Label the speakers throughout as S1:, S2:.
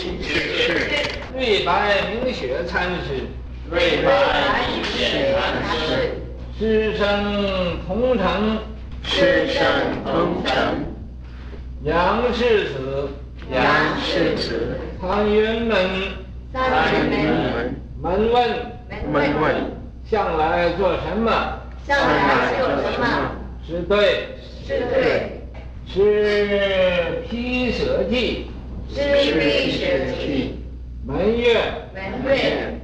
S1: 其事。
S2: 瑞白明雪参师，
S1: 瑞白明雪禅师。
S2: 师生同城，
S1: 师生同城。
S2: 杨氏子，
S1: 杨氏子。
S2: 苍云门，
S1: 苍云门。
S2: 门问，
S1: 门问。
S2: 向来做什么？
S3: 向来做什么？
S2: 是对，
S3: 是对。
S2: 是披舍记，
S3: 是毗舍记。
S2: 门月，
S3: 门月。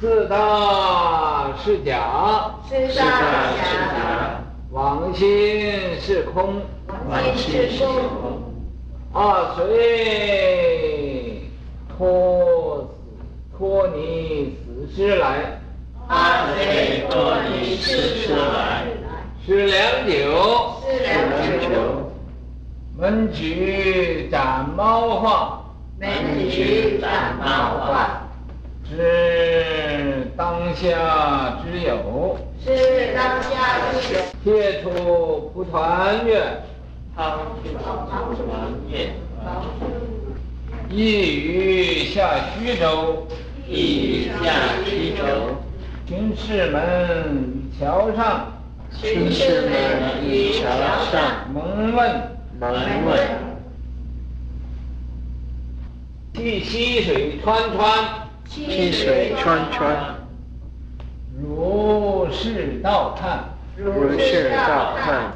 S2: 四大是假，
S3: 四大是假。
S2: 妄心是空，
S3: 妄心是空。
S2: 阿谁托托你此师来？
S3: 阿谁托你此师来？
S2: 是良久，
S3: 是良久。
S2: 门举斩猫画，
S3: 门举斩猫画。
S2: 是当下之有，
S3: 是当下之有。
S2: 贴出蒲团月，
S1: 抛出蒲团月。
S2: 一于下徐州，
S1: 一语下徐州。
S2: 军士们桥上，
S1: 军士们于桥上。
S2: 蒙问，
S1: 蒙问。
S2: 去溪水川川，
S1: 溪水川川。
S2: 如是道看，
S1: 如是道看。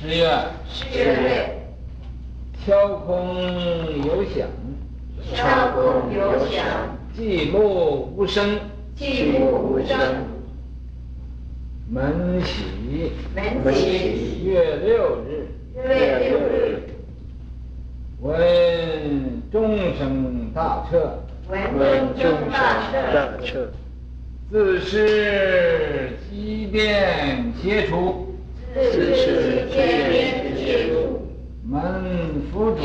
S2: 十月，
S3: 十月。
S2: 敲空有响，
S3: 敲空有响。
S2: 寂木无声，
S3: 寂木无声。
S2: 门喜，
S3: 门喜。
S2: 月六日，闻众生大彻，
S3: 闻众生大彻。
S2: 自是机变歇出，
S3: 自是机变歇出。
S2: 门佛主，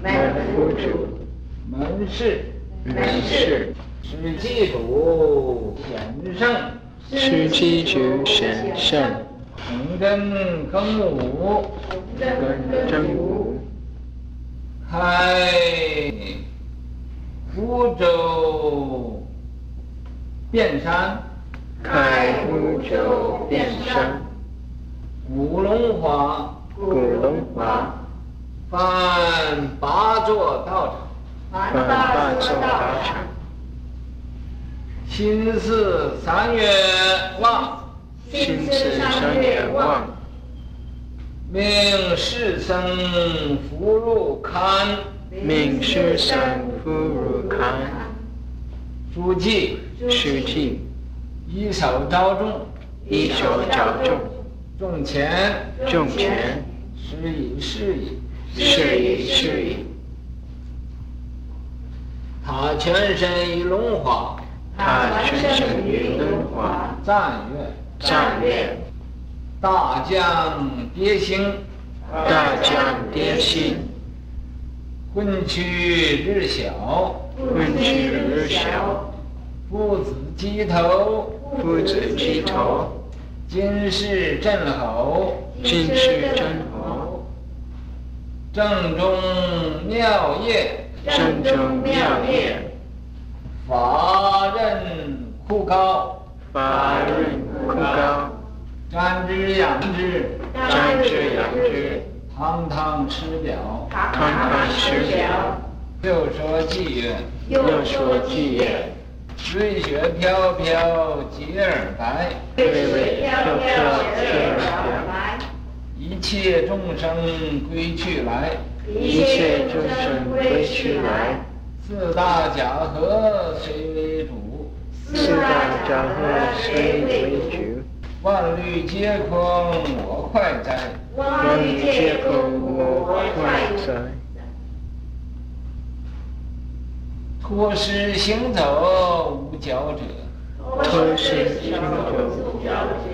S1: 门佛主。
S2: 门事，
S3: 门事。
S2: 是机主显圣，
S1: 是机主显圣。
S2: 同根更午，
S1: 同根午。
S2: 开福州遍山，
S1: 开福州遍山。
S2: 古龙华，
S1: 古龙华。
S2: 翻八座道场，
S3: 翻八座道场。
S2: 辛巳三月望，
S1: 辛巳三月望。
S2: 命师僧福入龛，
S1: 命师僧福入龛。
S2: 书记，
S1: 书记。
S2: 一手招众，
S1: 一手招众。
S2: 众前，
S1: 众前。
S2: 是以是以，
S1: 是以是以。
S2: 他全身与龙华，
S1: 他全身与龙华。
S2: 赞月，
S1: 赞月。
S2: 大将迭兴，
S1: 大将迭兴。
S2: 昏曲日小，
S1: 昏曲日小。
S2: 父子鸡头，
S1: 父子鸡头。
S2: 金氏镇侯，
S1: 金氏镇侯。
S2: 正中妙业，
S1: 正中妙业。
S2: 法刃枯高，
S1: 法刃枯干，
S2: 干之养之，
S1: 干之养之。
S2: 堂堂师表，
S1: 堂堂师表。
S2: 又说偈曰，
S1: 又说偈曰。
S2: 瑞雪飘飘洁尔白，
S3: 瑞雪飘飘洁尔白。
S2: 一切众生归去来，
S1: 一切众生归去来。
S2: 四大假合谁为主？
S1: 四大假合谁为主？
S2: 万虑皆空我快哉！
S3: 万虑皆空我快哉！
S2: 脱失行走无脚者，
S1: 脱失行走无脚者。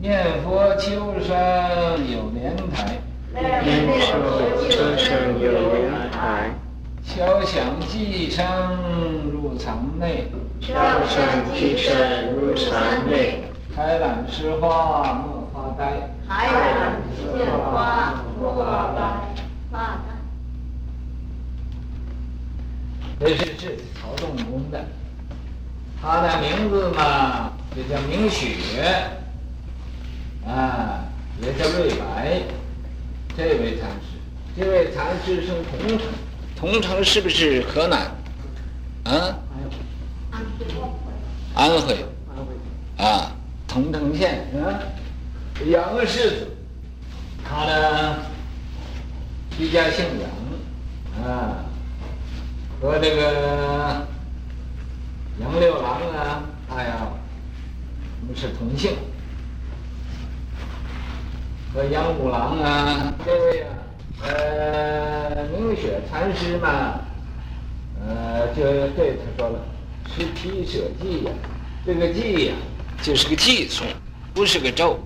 S2: 念佛求生有莲台，
S1: 念佛求生有莲台。
S2: 敲响偈声入藏内，
S1: 敲响偈声入禅内。
S2: 开览诗花莫发呆，
S3: 开览诗花莫发呆。
S2: 这是是曹洞宗的，他的名字嘛，就叫明雪，啊，也叫瑞白。这位禅师，这位禅师是桐城，桐城是不是河南？啊？安徽。安徽。啊，桐城县啊，杨氏子，他呢，居家姓杨，啊。和这个杨六郎啊，他呀，我们是同姓。和杨五郎啊，这位啊，呃，明雪禅师嘛，呃，就对他说了，是披舍记呀，这个记呀，就是个记颂，不是个咒。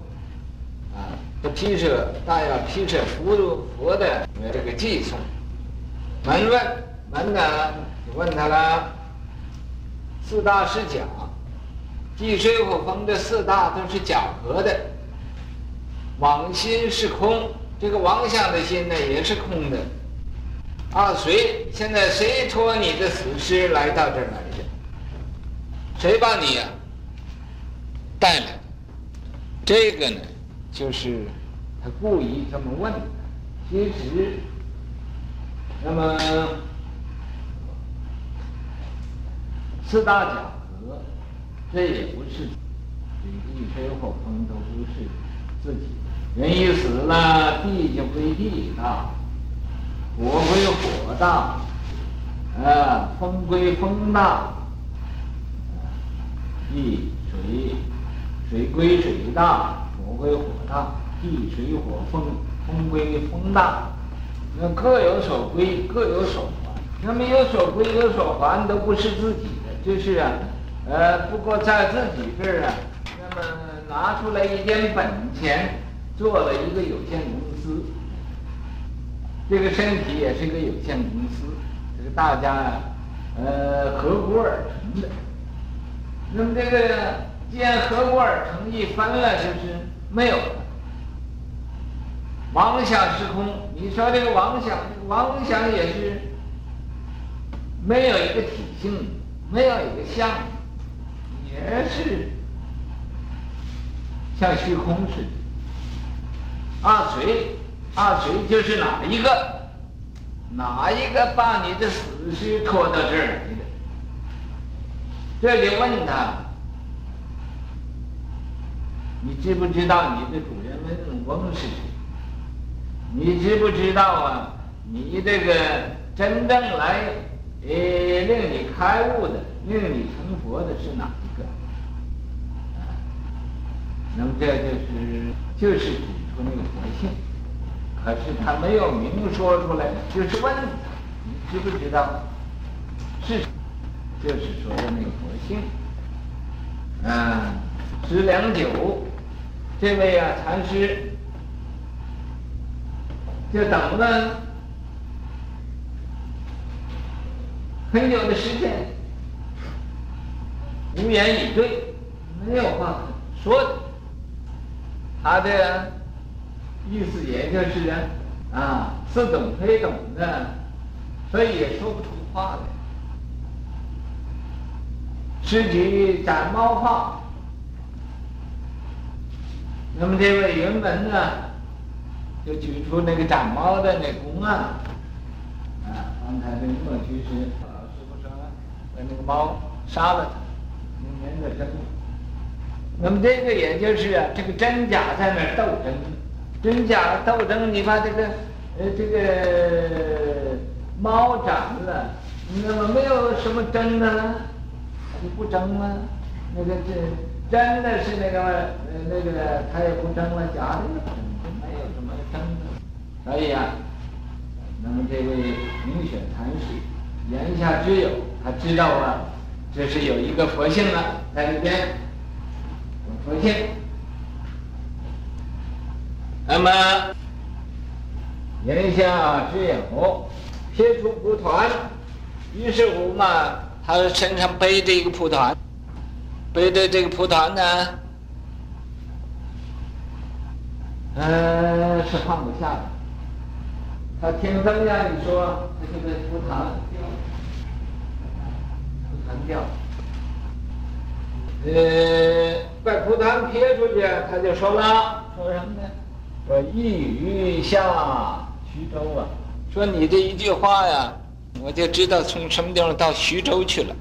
S2: 啊，这披舍大要披舍佛佛的这个记颂，门问。门呢？你问他了。四大是假，地水火风这四大都是假合的。妄心是空，这个妄想的心呢也是空的。啊，谁？现在谁托你的死尸来到这儿来的？谁把你呀、带来？这个呢，就是他故意这么问。其实，那么。四大假合，这也不是，地水火风都不是自己。人一死了，地就归地大，火归火大，啊，风归风大，地水水归水大，火归火大，地水火风风归风大，那各有所归，各有所还。那么有所归有所还，都不是自己的。就是啊，呃，不过在自己这儿啊，那么拿出来一点本钱，做了一个有限公司。这个身体也是一个有限公司，这个大家啊，呃，合伙而成的。那么这个既然合伙而成，一分了就是没有。妄想是空，你说这个妄想，妄想也是没有一个体性。没有一个相，也是像虚空似的。啊谁？啊谁就是哪一个？哪一个把你的死尸拖到这儿？这就问他，你知不知道你的主人文公是谁？你知不知道啊？你这个真正来。呃，令你开悟的、令你成佛的是哪一个？那么这就是就是指出那个佛性，可是他没有明说出来，就是问，你知不知道？是，就是说的那个佛性。啊，十良久，这位啊禅师就等了。很久的时间，无言以对，没有话说的。他的意思也就是啊，似懂非懂的，所以也说不出话来。施举斩猫话，那么这位云门呢，就举出那个斩猫的那公案，啊，刚才那个莫居士把。那个猫杀了他，用粘的针。那么这个也就是啊，这个真假在那斗争，真假斗争。你把这个呃这个猫斩了，那么没有什么争呢，他就不争了。那个这真的是那个呃那个他也不争了，假的不争，没有什么争的。所以啊，那么这位明雪禅师。言下之有，他知道啊，这是有一个佛性了在里边，有佛性。那么言下之有，撇出蒲团，于是乎嘛，他身上背着一个蒲团，背着这个蒲团呢，呃，是放不下的。他听僧呀，你说他这个蒲团。坛掉。呃，把蒲团撇出去，他就说了，说什么呢？说一语下徐州啊，说你这一句话呀，我就知道从什么地方到徐州去了。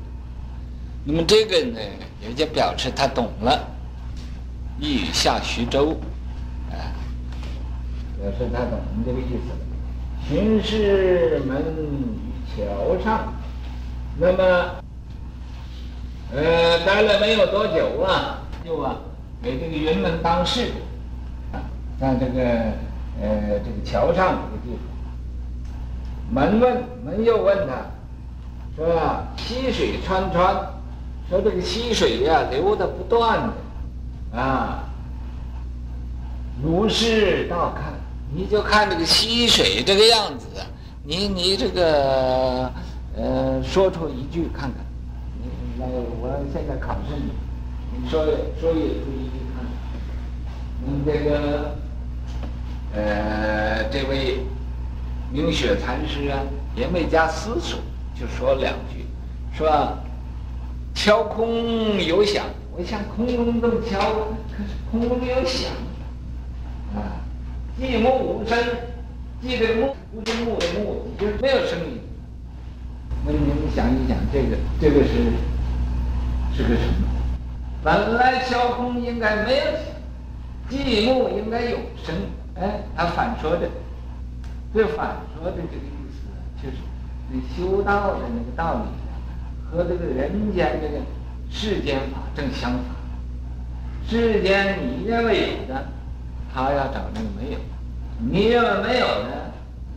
S2: 那么这个呢，也就表示他懂了，一语下徐州，啊，表示他懂这个意思了。巡视门桥上，那么，呃，待了没有多久啊，就啊，给这个云门当事，啊，在这个呃这个桥上这个地方，门问门又问他，说溪水潺潺，说这个溪水呀、啊、流的不断的，啊，如是倒看。你就看这个溪水这个样子，你你这个呃说出一句看看，你来我现在考试你，你说说一句看看，你这个呃这位明雪禅师啊也没加思索，就说两句，说敲空有响，我想空中这么敲，可是空中有响，啊。寂木无声，寂的木不是木的木，就是没有声音。那你们想一想，这个这个是是个什么？本来敲空应该没有，寂木应该有声。哎，他反说的，这反说的这个意思，就是你修道的那个道理和这个人间这个世间法正相反。世间你认为有的。他要找那个没有，你认为没有的？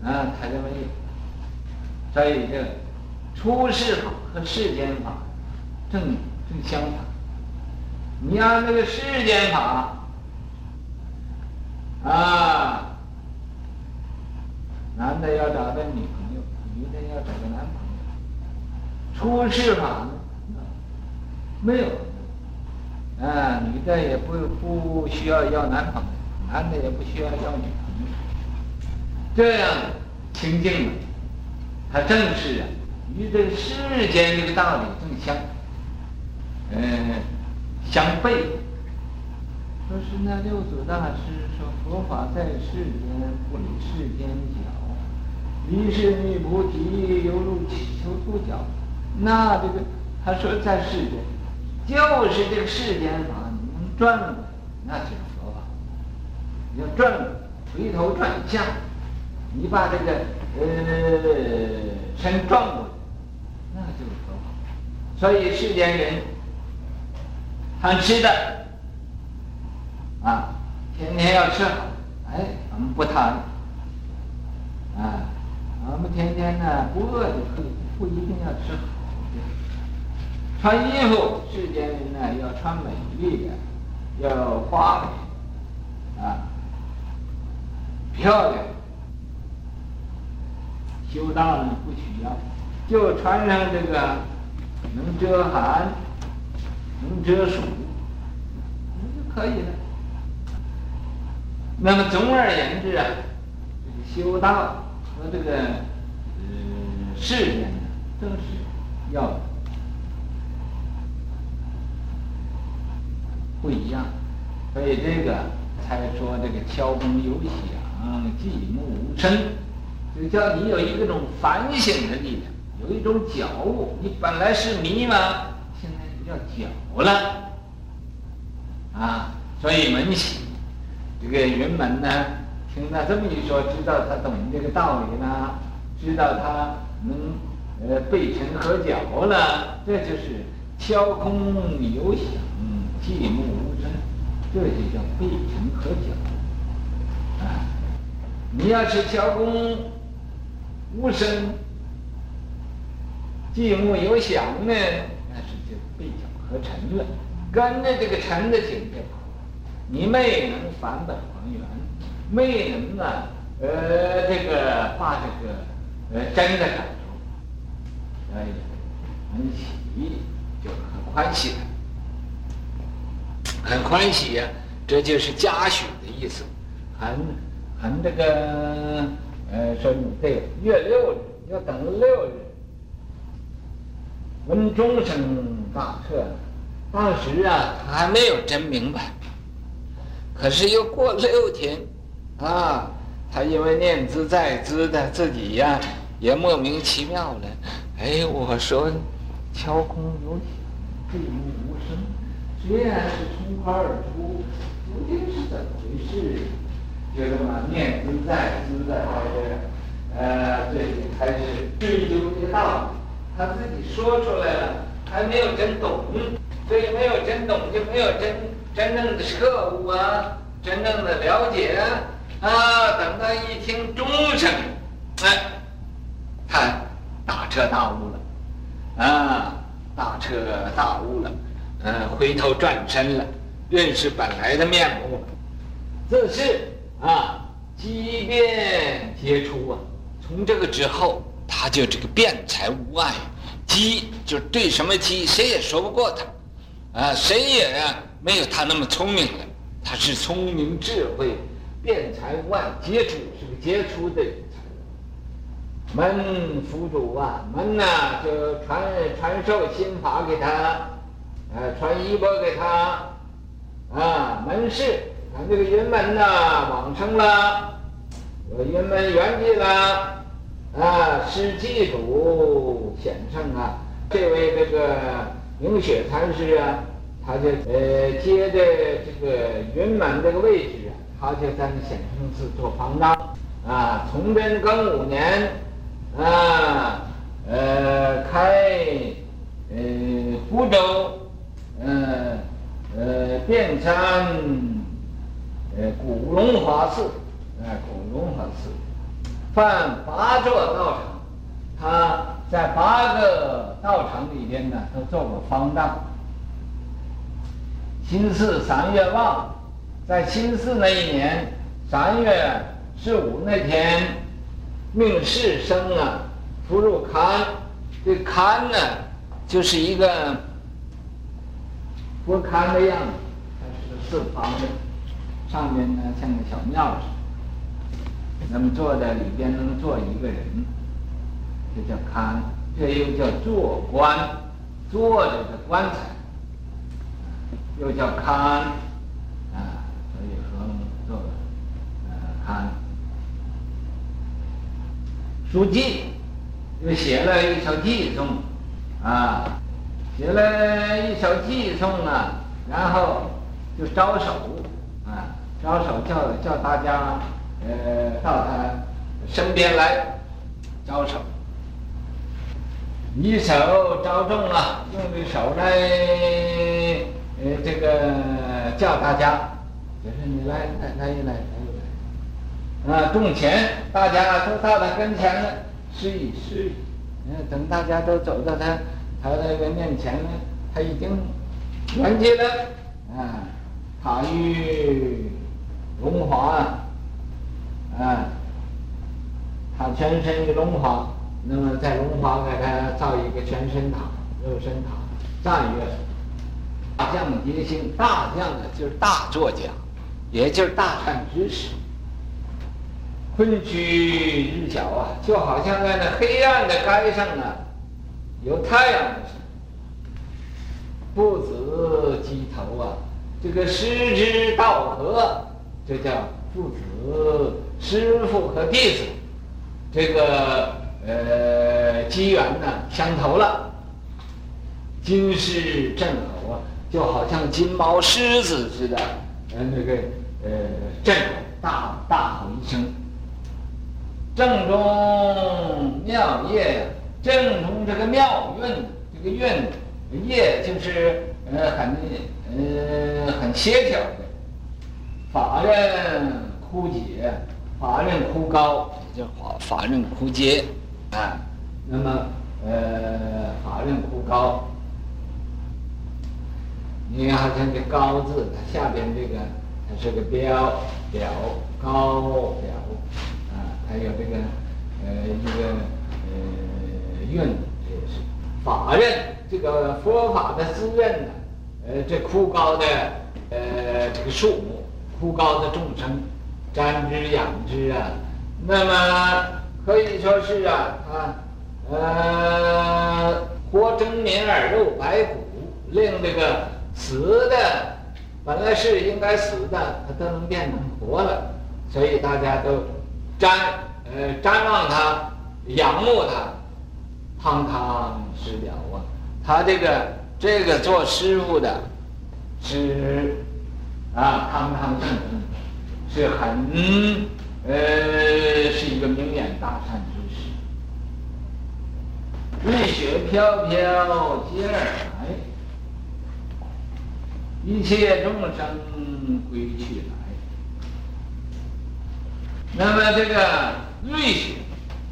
S2: 啊，他认为有。所以这出世法和世间法正正相反。你按那个世间法啊，男的要找个女朋友，女的要找个男朋友。出世法呢，没有，啊，女的也不不需要要男朋友。男的也不需要要女朋友，这样清净了，他正是啊，与这世间这个道理正相，嗯、相悖。说是那六祖大师说，佛法在世间，不离世间晓，离世觅菩提，犹如乞求兔角。那这个他说在世间，就是这个世间法，你能转过，那就是佛法。你。要转，回头转向，你把这个呃身转过来，那就是佛法。所以世间人贪吃的啊，天天要吃好，哎，我们不贪啊，我们天天呢不饿就可以，不一定要吃好。穿衣服，世间人呢要穿美丽的，要花美啊。漂亮，修道呢不需要，就穿上这个能遮寒、能遮暑，那就可以了。那么总而言之啊，修道和这个世间呢，都是要不一样，所以这个才说这个敲钟有响。寂木无声，就叫你有一种反省的力量，有一种觉悟。你本来是迷茫？现在要觉了，啊，所以门喜这个云门呢，听他这么一说，知道他懂这个道理了，知道他能呃背尘合脚了，这就是敲空有响，寂木无声，这就叫背尘合脚啊。你要是敲空无声，寂木有响呢，那是就背脚合尘了，跟着这个尘的境界，你没能返本还原，没能啊，呃，这个把这个呃真的感受，哎，很喜，就很欢喜，很欢喜呀，这就是嘉许的意思，很。很这个，呃，说你对月六日要等六日，闻钟声大彻。当时啊，他还没有真明白。可是又过六天，啊，他因为念兹在兹的自己呀、也莫名其妙了。哎，我说，敲空有响，闭目无声，虽然是从花而出，究竟是怎么回事？就这么念兹在兹的在这，呃，这里开始追究这道理。他自己说出来了，还没有真懂，所以没有真懂，就没有真真正的彻悟啊，真正的了解啊。啊，等到一听钟声，哎，他彻大悟了，啊，大彻大悟了，嗯、回头转身了，认识本来的面目了。这是啊，机变皆出啊，从这个之后。他就这个辩才无碍，机就对什么机，谁也说不过他，啊，谁也没有他那么聪明了。他是聪明智慧，辩才无碍，杰出是个杰出的人才。门佛祖啊，门呐、就传传授心法给他，呃，传衣钵给他，啊，门示，啊，这个云门呐、往生了，云门圆寂了。啊，是祭祖显圣啊！这位这个明雪禅师啊，他就呃接的这个云门这个位置啊，他就在显圣寺做方丈啊。崇祯庚午年啊，呃开呃福州呃呃遍参呃古龙华寺啊，古龙华寺。犯八座道场，他在八个道场里边呢，都做过方丈。辛巳三月旺，在辛巳那一年三月十五那天，命士生啊，出入龛。这龛呢，就是一个佛龛的样子，它是个四方的，上面呢像个小庙似的。那么坐在里边能坐一个人，这叫龛，这又叫坐棺，坐着的棺材，又叫龛，啊，所以和做呃龛。书记又写了一首寄送，啊，写了一首寄送呢，然后就招手，啊，招手叫叫大家。呃，到他身边来招手，一手招中了，用的手来，呃，这个叫大家，就是你来来来一来来一来，啊，众前大家都到他跟前了，施礼施礼，嗯，等大家都走到他他那个面前了，他已经圆寂了，啊，塔玉龙华。啊，他全身的龙华，那么在龙华给他造一个全身塔、肉身塔，赞曰：大将杰星，大将呢就是大作家，也就是大善知识。坤区日角啊，就好像在那黑暗的街上啊，有太阳的时候。父子鸡头啊，这个师之道合，这叫父子。师父和弟子，这个呃机缘呢相投了，金狮震吼啊，就好像金毛狮子似的，呃那个呃震吼大大吼一声。正中妙业呀，正中这个妙运，这个运业就是呃很呃很协调的，法刃枯竭。法刃枯高，叫法法刃枯竭，啊，那么呃法刃枯高，你好像这高字，它下边这个它是个标表高表，还有这个呃一个呃韵，也是法刃这个佛法的滋润呢，呃这枯高的呃这个树木，枯高的众生。沾之养之啊，那么可以说是啊啊呃活真面而肉白骨，令这个死的本来是应该死的，它都能变成活了，所以大家都瞻呃瞻望他，仰慕他，堂堂师了啊！他这个这个做师傅的是啊，堂堂正正，是很呃是一个明眼大善之士。瑞雪飘飘接而来，一切众生归去来。那么这个瑞雪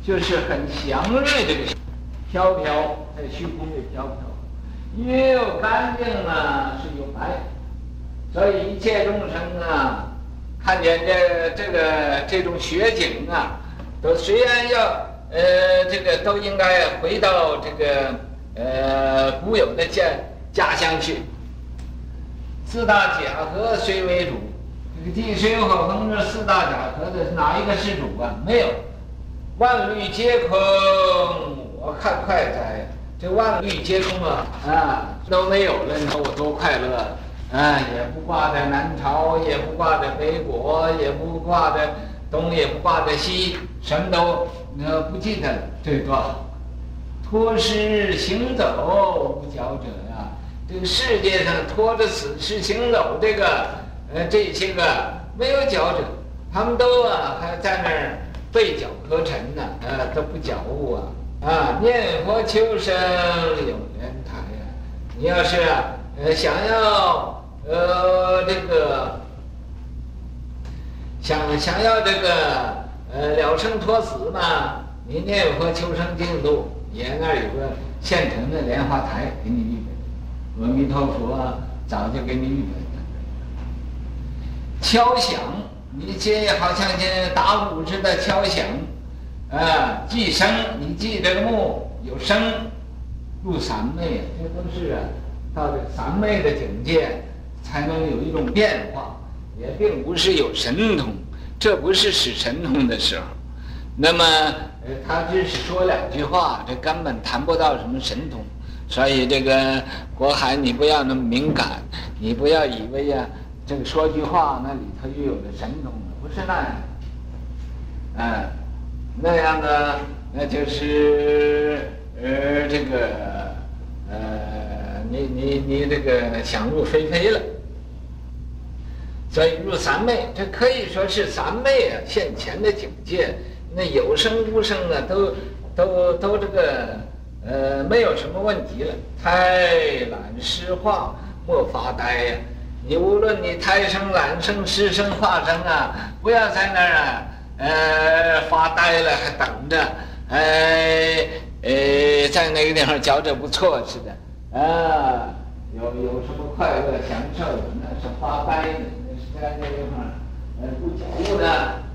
S2: 就是很祥瑞这个飘飘在虚空里飘飘，又干净啊，是有白，所以一切众生啊，看见这这个这种雪景啊，都虽然要。呃，这个都应该回到这个呃古有的家家乡去。四大假河谁为主？这个地水火风这四大假河的哪一个是主啊？没有，万绿皆空，我看快哉！这万绿皆空啊啊都没有了，你说我多快乐啊！也不挂在南朝，也不挂在北国，也不挂在东，也不挂在西，什么都。呃，不记得了，对吧？托尸行走无脚者啊，这个世界上拖着死尸行走这个，呃，这些个没有脚者，他们都啊还在那儿背脚磕沉呢，呃，都不觉悟啊，啊，念佛求生有莲台呀，你要是呃想要呃这个想想要这个。呃，了生脱死嘛，你念佛求生净土，你那儿有个现成的莲花台给你预备，阿弥陀佛早就给你预备。敲响，你这好像这打鼓似的敲响，啊，记声，你记这个木有声，入三昧，这都是啊，到这三昧的境界，才能有一种变化，也并不是有神通。这不是使神通的时候，那么呃，他只是说两句话，这根本谈不到什么神通。所以这个国海，你不要那么敏感，你不要以为呀，这个说句话那里头就有了神通了，不是那样。嗯，那样的那就是呃这个呃你你你这个想入非非了。所以入三昧，这可以说是三昧啊，现前的境界。那有生无生啊，都都都这个呃，没有什么问题了。太懒失化，莫发呆呀、你无论你胎生、懒生、湿生、化生啊，不要在那儿啊，呃，发呆了，还等着，哎，呃，在那个地方觉着不错似的啊，有有什么快乐享受，那是发呆呢。在那地方，呃，不觉悟的。